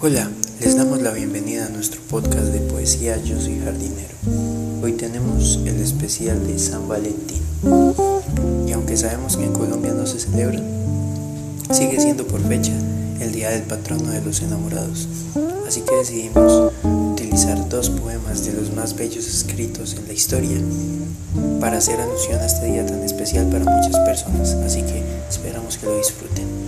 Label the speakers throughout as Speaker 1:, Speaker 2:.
Speaker 1: Hola, les damos la bienvenida a nuestro podcast de poesía Yo soy jardinero. Hoy tenemos el especial de San Valentín. Y aunque sabemos que en Colombia no se celebra, sigue siendo por fecha el día del patrono de los enamorados. Así que decidimos utilizar dos poemas de los más bellos escritos en la historia para hacer alusión a este día tan especial para muchas personas. Así que esperamos que lo disfruten.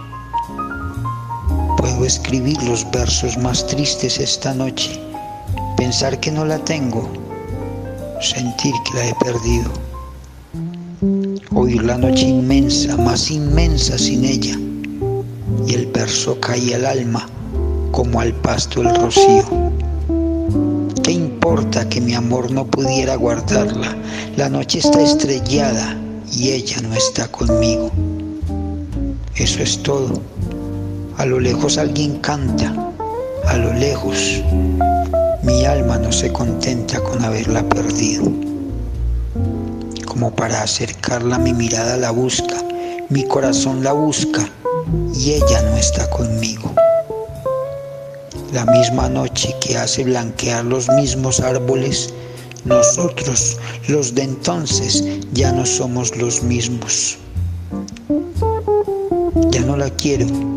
Speaker 2: Escribir los versos más tristes esta noche, pensar que no la tengo, sentir que la he perdido, oír la noche inmensa, más inmensa sin ella, y el verso cae al alma como al pasto el rocío importa que mi amor no pudiera guardarla. La noche está estrellada y ella no está conmigo. Eso es todo. A lo lejos alguien canta. A lo lejos mi alma no se contenta con haberla perdido. Como para acercarla mi mirada la busca, mi corazón la busca y ella no está conmigo la misma noche que hace blanquear los mismos árboles, nosotros, los de entonces, ya no somos los mismos. Ya no la quiero,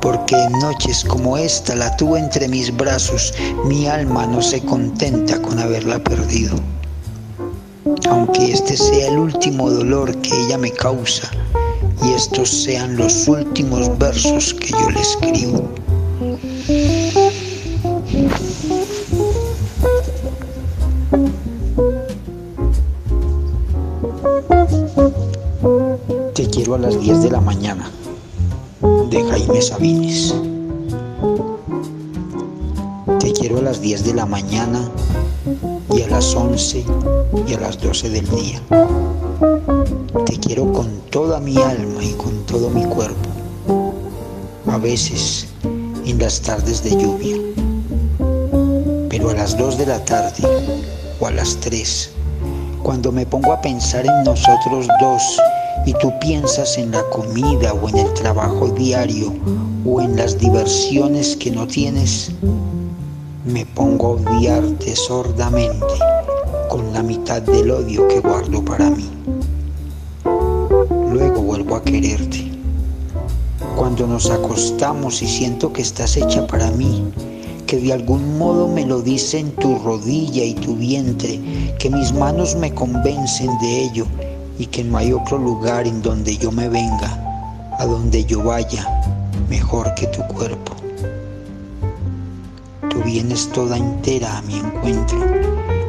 Speaker 2: Porque en noches como esta la tuve entre mis brazos, mi alma no se contenta con haberla perdido. Aunque este sea el último dolor que ella me causa y estos sean los últimos versos que yo le escribo. Te quiero a las 10 de la mañana, de Jaime Sabines. Te quiero a las 10 de la mañana y a las 11 y a las 12 del día. Te quiero con toda mi alma y con todo mi cuerpo. A veces en las tardes de lluvia. Pero a las 2 de la tarde o a las 3, cuando me pongo a pensar en nosotros dos y tú piensas en la comida o en el trabajo diario o en las diversiones que no tienes, me pongo a odiarte sordamente con la mitad del odio que guardo para mí. Luego vuelvo a quererte. Cuando nos acostamos y siento que estás hecha para mí, que de algún modo me lo dicen tu rodilla y tu vientre, que mis manos me convencen de ello y que no hay otro lugar en donde yo me venga, a donde yo vaya, mejor que tu cuerpo. Tú vienes toda entera a mi encuentro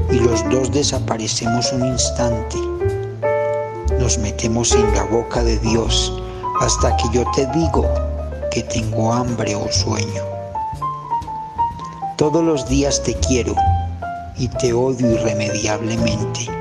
Speaker 2: y los dos desaparecemos un instante. Nos metemos en la boca de Dios hasta que yo te digo que tengo hambre o sueño. Todos los días te quiero y te odio irremediablemente.